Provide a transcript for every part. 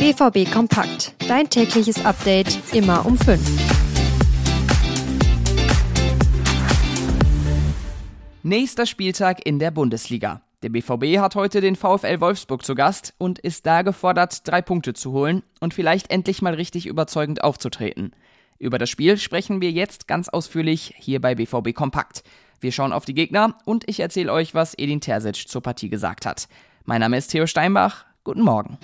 BVB Kompakt. Dein tägliches Update immer um 5. Nächster Spieltag in der Bundesliga. Der BVB hat heute den VfL Wolfsburg zu Gast und ist da gefordert, drei Punkte zu holen und vielleicht endlich mal richtig überzeugend aufzutreten. Über das Spiel sprechen wir jetzt ganz ausführlich hier bei BVB Kompakt. Wir schauen auf die Gegner und ich erzähle euch, was Edin Terzic zur Partie gesagt hat. Mein Name ist Theo Steinbach. Guten Morgen.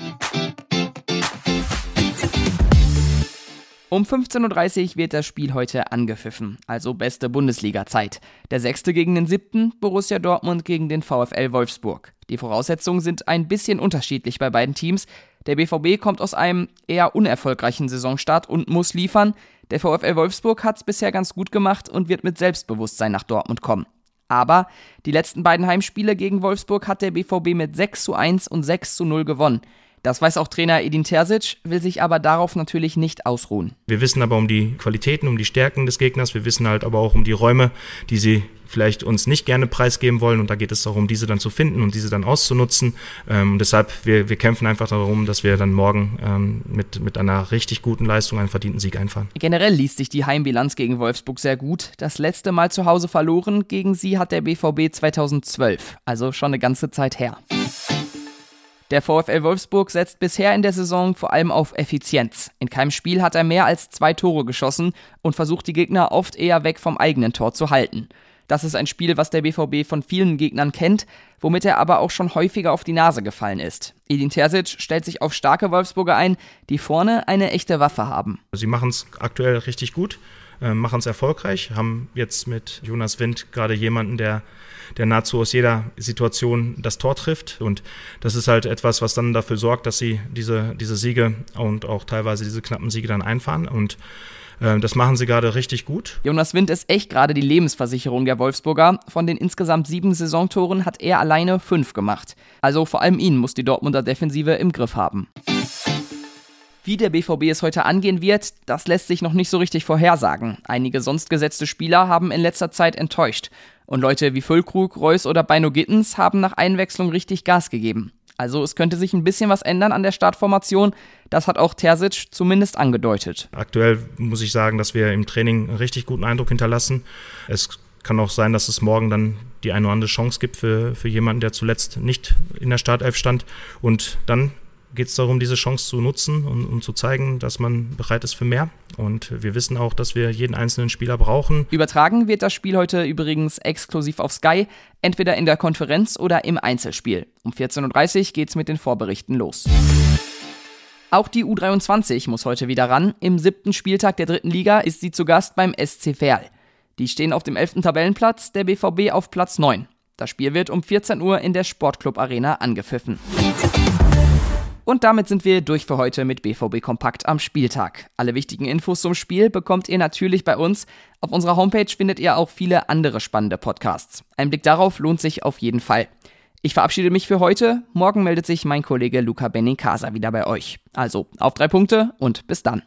Um 15.30 Uhr wird das Spiel heute angepfiffen, also beste Bundesliga-Zeit. Der sechste gegen den siebten, Borussia Dortmund gegen den VfL Wolfsburg. Die Voraussetzungen sind ein bisschen unterschiedlich bei beiden Teams. Der BVB kommt aus einem eher unerfolgreichen Saisonstart und muss liefern. Der VfL Wolfsburg hat es bisher ganz gut gemacht und wird mit Selbstbewusstsein nach Dortmund kommen. Aber die letzten beiden Heimspiele gegen Wolfsburg hat der BVB mit 6 zu 1 und 6 zu 0 gewonnen. Das weiß auch Trainer Edin Terzic, will sich aber darauf natürlich nicht ausruhen. Wir wissen aber um die Qualitäten, um die Stärken des Gegners. Wir wissen halt aber auch um die Räume, die sie vielleicht uns nicht gerne preisgeben wollen. Und da geht es darum, diese dann zu finden und diese dann auszunutzen. Ähm, deshalb, wir, wir kämpfen einfach darum, dass wir dann morgen ähm, mit, mit einer richtig guten Leistung einen verdienten Sieg einfahren. Generell liest sich die Heimbilanz gegen Wolfsburg sehr gut. Das letzte Mal zu Hause verloren gegen sie hat der BVB 2012, also schon eine ganze Zeit her. Der VfL Wolfsburg setzt bisher in der Saison vor allem auf Effizienz. In keinem Spiel hat er mehr als zwei Tore geschossen und versucht die Gegner oft eher weg vom eigenen Tor zu halten. Das ist ein Spiel, was der BVB von vielen Gegnern kennt, womit er aber auch schon häufiger auf die Nase gefallen ist. Edin Terzic stellt sich auf starke Wolfsburger ein, die vorne eine echte Waffe haben. Sie machen es aktuell richtig gut, äh, machen es erfolgreich, haben jetzt mit Jonas Wind gerade jemanden, der der nahezu aus jeder Situation das Tor trifft. Und das ist halt etwas, was dann dafür sorgt, dass sie diese, diese Siege und auch teilweise diese knappen Siege dann einfahren. Und äh, das machen sie gerade richtig gut. Jonas Wind ist echt gerade die Lebensversicherung der Wolfsburger. Von den insgesamt sieben Saisontoren hat er alleine fünf gemacht. Also vor allem ihn muss die Dortmunder Defensive im Griff haben. Wie der BVB es heute angehen wird, das lässt sich noch nicht so richtig vorhersagen. Einige sonst gesetzte Spieler haben in letzter Zeit enttäuscht. Und Leute wie Füllkrug, Reus oder Beino Gittens haben nach Einwechslung richtig Gas gegeben. Also es könnte sich ein bisschen was ändern an der Startformation. Das hat auch Terzic zumindest angedeutet. Aktuell muss ich sagen, dass wir im Training einen richtig guten Eindruck hinterlassen. Es kann auch sein, dass es morgen dann die eine oder andere Chance gibt für, für jemanden, der zuletzt nicht in der Startelf stand. Und dann geht es darum, diese Chance zu nutzen und, und, zu zeigen, dass man bereit ist für mehr. Und wir wissen auch, dass wir jeden einzelnen Spieler brauchen. Übertragen wird das Spiel heute übrigens exklusiv auf Sky, entweder in der Konferenz oder im Einzelspiel. Um 14.30 Uhr geht es mit den Vorberichten los. Auch die U23 muss heute wieder ran. Im siebten Spieltag der dritten Liga ist sie zu Gast beim SC Verl. Die stehen auf dem elften Tabellenplatz, der BVB auf Platz 9. Das Spiel wird um 14 Uhr in der Sportclub Arena angepfiffen. Und damit sind wir durch für heute mit BVB Kompakt am Spieltag. Alle wichtigen Infos zum Spiel bekommt ihr natürlich bei uns. Auf unserer Homepage findet ihr auch viele andere spannende Podcasts. Ein Blick darauf lohnt sich auf jeden Fall. Ich verabschiede mich für heute. Morgen meldet sich mein Kollege Luca Benincasa wieder bei euch. Also auf drei Punkte und bis dann.